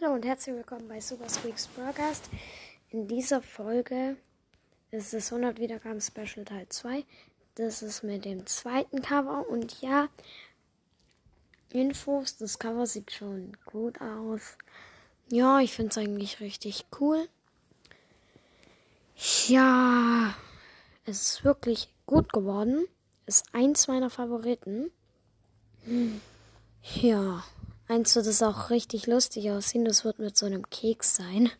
Hallo und herzlich willkommen bei Super Squeaks Broadcast. In dieser Folge ist es 100 Wiedergaben Special Teil 2. Das ist mit dem zweiten Cover und ja, Infos, das Cover sieht schon gut aus. Ja, ich finde es eigentlich richtig cool. Ja, es ist wirklich gut geworden. Ist eins meiner Favoriten. Ja. Eins wird es auch richtig lustig aussehen. Das wird mit so einem Keks sein.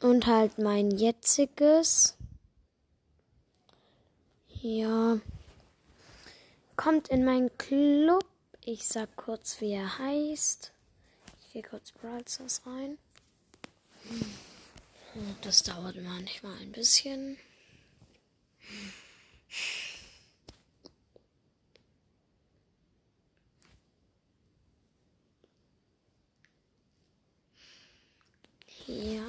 Und halt mein jetziges. Ja. Kommt in meinen Club. Ich sag kurz, wie er heißt. Ich gehe kurz Brawl Stars rein. Das dauert manchmal ein bisschen. Ja.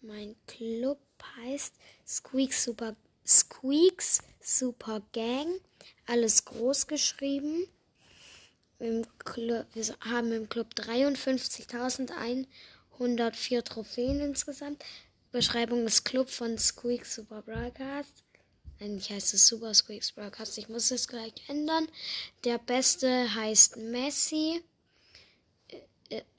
Mein Club heißt Squeaks Super Squeaks Super Gang. Alles groß geschrieben. Im wir haben im Club 53.104 Trophäen insgesamt. Beschreibung des Club von Squeaks Super Broadcast. Eigentlich heißt es Super Squeaks Broadcast. Ich muss es gleich ändern. Der beste heißt Messi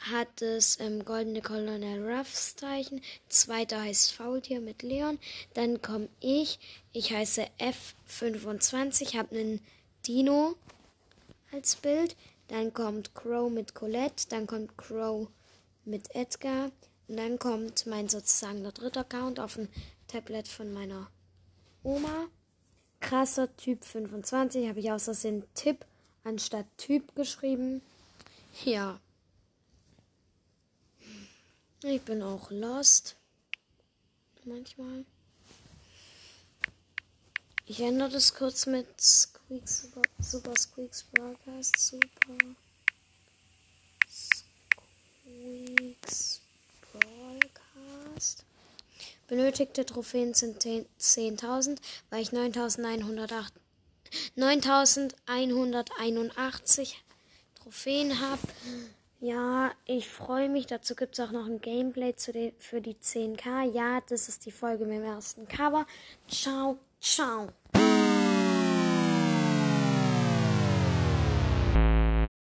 hat es ähm, goldene Colonel Ruffs Zeichen. Zweiter heißt Faultier mit Leon. Dann komme ich. Ich heiße F25, habe einen Dino als Bild. Dann kommt Crow mit Colette. Dann kommt Crow mit Edgar. Und dann kommt mein sozusagen der dritte Account auf dem Tablet von meiner Oma. Krasser Typ 25 habe ich außersehen Tipp anstatt Typ geschrieben. Ja. Ich bin auch lost. Manchmal. Ich ändere das kurz mit Squeaks, Super, Super Squeaks Broadcast. Super Squeaks Broadcast. Benötigte Trophäen sind 10.000, weil ich 9.108 9.181 Trophäen habe. Ja, ich freue mich. Dazu gibt es auch noch ein Gameplay zu den, für die 10k. Ja, das ist die Folge mit dem ersten Cover. Ciao, ciao.